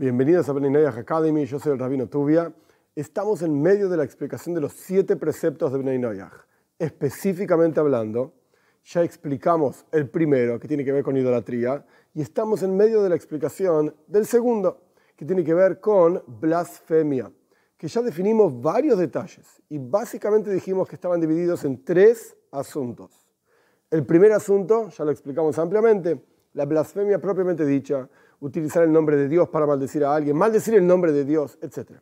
Bienvenidos a Benay Academy, yo soy el Rabino Tubia. Estamos en medio de la explicación de los siete preceptos de Benay Específicamente hablando, ya explicamos el primero, que tiene que ver con idolatría, y estamos en medio de la explicación del segundo, que tiene que ver con blasfemia, que ya definimos varios detalles y básicamente dijimos que estaban divididos en tres asuntos. El primer asunto, ya lo explicamos ampliamente, la blasfemia propiamente dicha, utilizar el nombre de Dios para maldecir a alguien, maldecir el nombre de Dios, etc.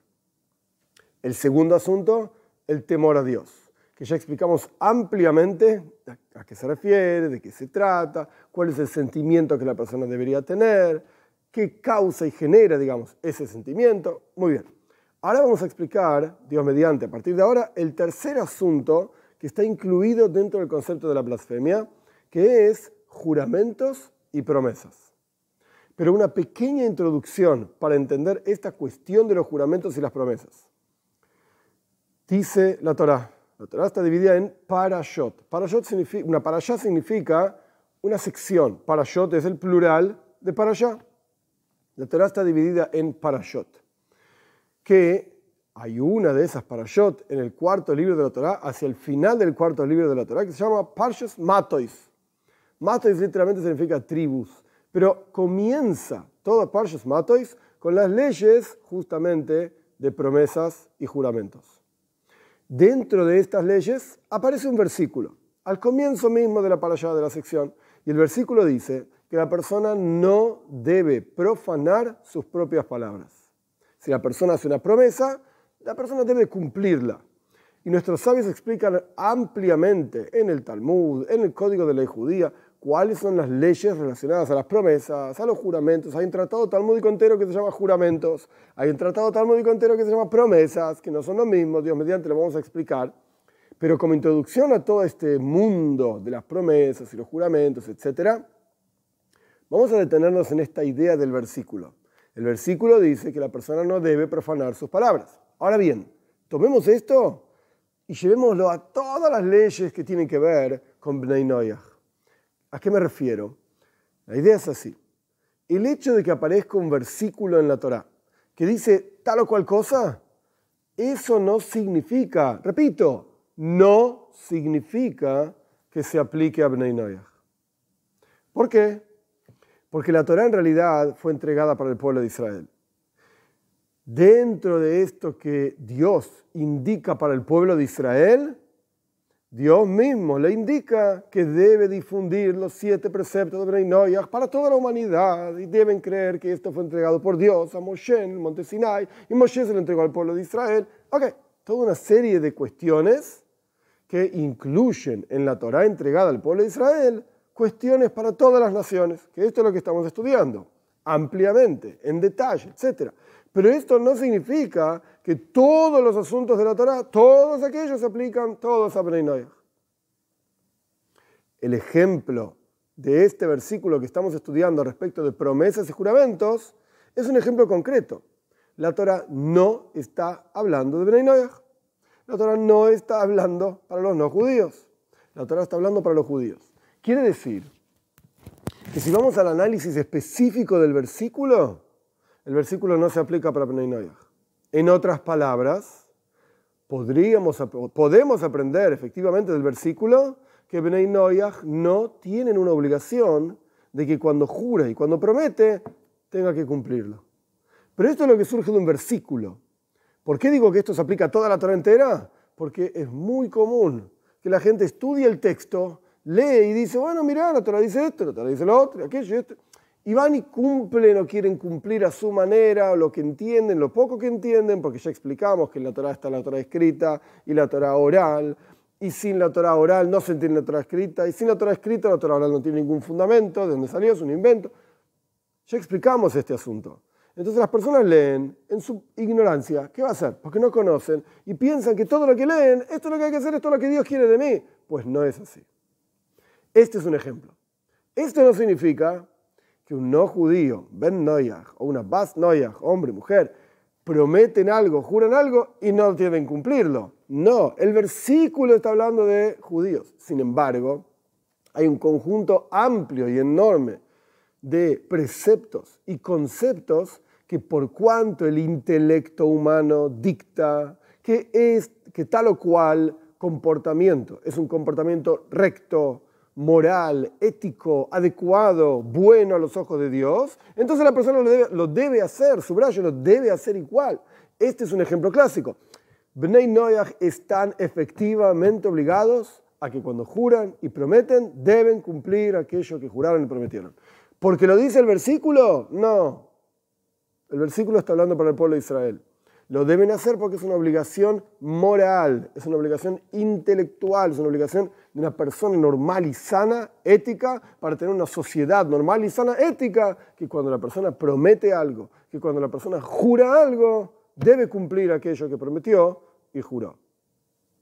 El segundo asunto, el temor a Dios, que ya explicamos ampliamente a qué se refiere, de qué se trata, cuál es el sentimiento que la persona debería tener, qué causa y genera, digamos, ese sentimiento. Muy bien. Ahora vamos a explicar, Dios mediante, a partir de ahora, el tercer asunto que está incluido dentro del concepto de la blasfemia, que es juramentos y promesas. Pero una pequeña introducción para entender esta cuestión de los juramentos y las promesas. Dice la Torah. La Torah está dividida en parashot. parashot significa, una parashá significa una sección. Parashot es el plural de parashá. La Torah está dividida en parashot. Que hay una de esas parashot en el cuarto libro de la Torah, hacia el final del cuarto libro de la Torah, que se llama Parshas Matois. Matois literalmente significa tribus. Pero comienza todo Parshas Matois con las leyes justamente de promesas y juramentos. Dentro de estas leyes aparece un versículo, al comienzo mismo de la parashá de la sección, y el versículo dice que la persona no debe profanar sus propias palabras. Si la persona hace una promesa, la persona debe cumplirla. Y nuestros sabios explican ampliamente en el Talmud, en el Código de Ley Judía, cuáles son las leyes relacionadas a las promesas, a los juramentos. Hay un tratado talmúdico entero que se llama juramentos, hay un tratado talmúdico entero que se llama promesas, que no son lo mismo, Dios mediante lo vamos a explicar. Pero como introducción a todo este mundo de las promesas y los juramentos, etc., vamos a detenernos en esta idea del versículo. El versículo dice que la persona no debe profanar sus palabras. Ahora bien, tomemos esto y llevémoslo a todas las leyes que tienen que ver con Bnei Noyah. ¿A qué me refiero? La idea es así. El hecho de que aparezca un versículo en la Torá que dice tal o cual cosa, eso no significa, repito, no significa que se aplique a Bnei. ¿Por qué? Porque la Torá en realidad fue entregada para el pueblo de Israel. Dentro de esto que Dios indica para el pueblo de Israel, Dios mismo le indica que debe difundir los siete preceptos de Bnei para toda la humanidad y deben creer que esto fue entregado por Dios a Moshe en el monte Sinai y Moshe se lo entregó al pueblo de Israel. Ok, toda una serie de cuestiones que incluyen en la Torah entregada al pueblo de Israel cuestiones para todas las naciones, que esto es lo que estamos estudiando ampliamente, en detalle, etc. Pero esto no significa que todos los asuntos de la Torah, todos aquellos se aplican todos a Bnei El ejemplo de este versículo que estamos estudiando respecto de promesas y juramentos es un ejemplo concreto. La Torah no está hablando de Bnei La Torah no está hablando para los no judíos. La Torah está hablando para los judíos. Quiere decir que si vamos al análisis específico del versículo, el versículo no se aplica para Bnei en otras palabras, podríamos, podemos aprender efectivamente del versículo que Bnei Noyach no tienen una obligación de que cuando jura y cuando promete tenga que cumplirlo. Pero esto es lo que surge de un versículo. ¿Por qué digo que esto se aplica a toda la Torah entera? Porque es muy común que la gente estudie el texto, lee y dice, bueno, mira, la Torah dice esto, la Torah dice lo otro, aquello esto y van y cumplen o quieren cumplir a su manera, lo que entienden, lo poco que entienden, porque ya explicamos que en la Torah está la Torah escrita y la Torah oral, y sin la Torah oral no se entiende la Torah escrita, y sin la Torah escrita la Torah oral no tiene ningún fundamento, de dónde salió, es un invento. Ya explicamos este asunto. Entonces las personas leen en su ignorancia, ¿qué va a hacer? Porque no conocen y piensan que todo lo que leen, esto es lo que hay que hacer, esto es lo que Dios quiere de mí. Pues no es así. Este es un ejemplo. Esto no significa que un no judío, Ben Noyach, o una Bas Noyach, hombre, mujer, prometen algo, juran algo y no deben cumplirlo. No, el versículo está hablando de judíos. Sin embargo, hay un conjunto amplio y enorme de preceptos y conceptos que por cuanto el intelecto humano dicta que es que tal o cual comportamiento es un comportamiento recto, moral, ético, adecuado, bueno a los ojos de Dios, entonces la persona lo debe, lo debe hacer, subrayo, lo debe hacer igual. Este es un ejemplo clásico. Bnei Noyach están efectivamente obligados a que cuando juran y prometen deben cumplir aquello que juraron y prometieron. ¿Porque lo dice el versículo? No. El versículo está hablando para el pueblo de Israel. Lo deben hacer porque es una obligación moral, es una obligación intelectual, es una obligación de una persona normal y sana, ética, para tener una sociedad normal y sana, ética, que cuando la persona promete algo, que cuando la persona jura algo, debe cumplir aquello que prometió y juró.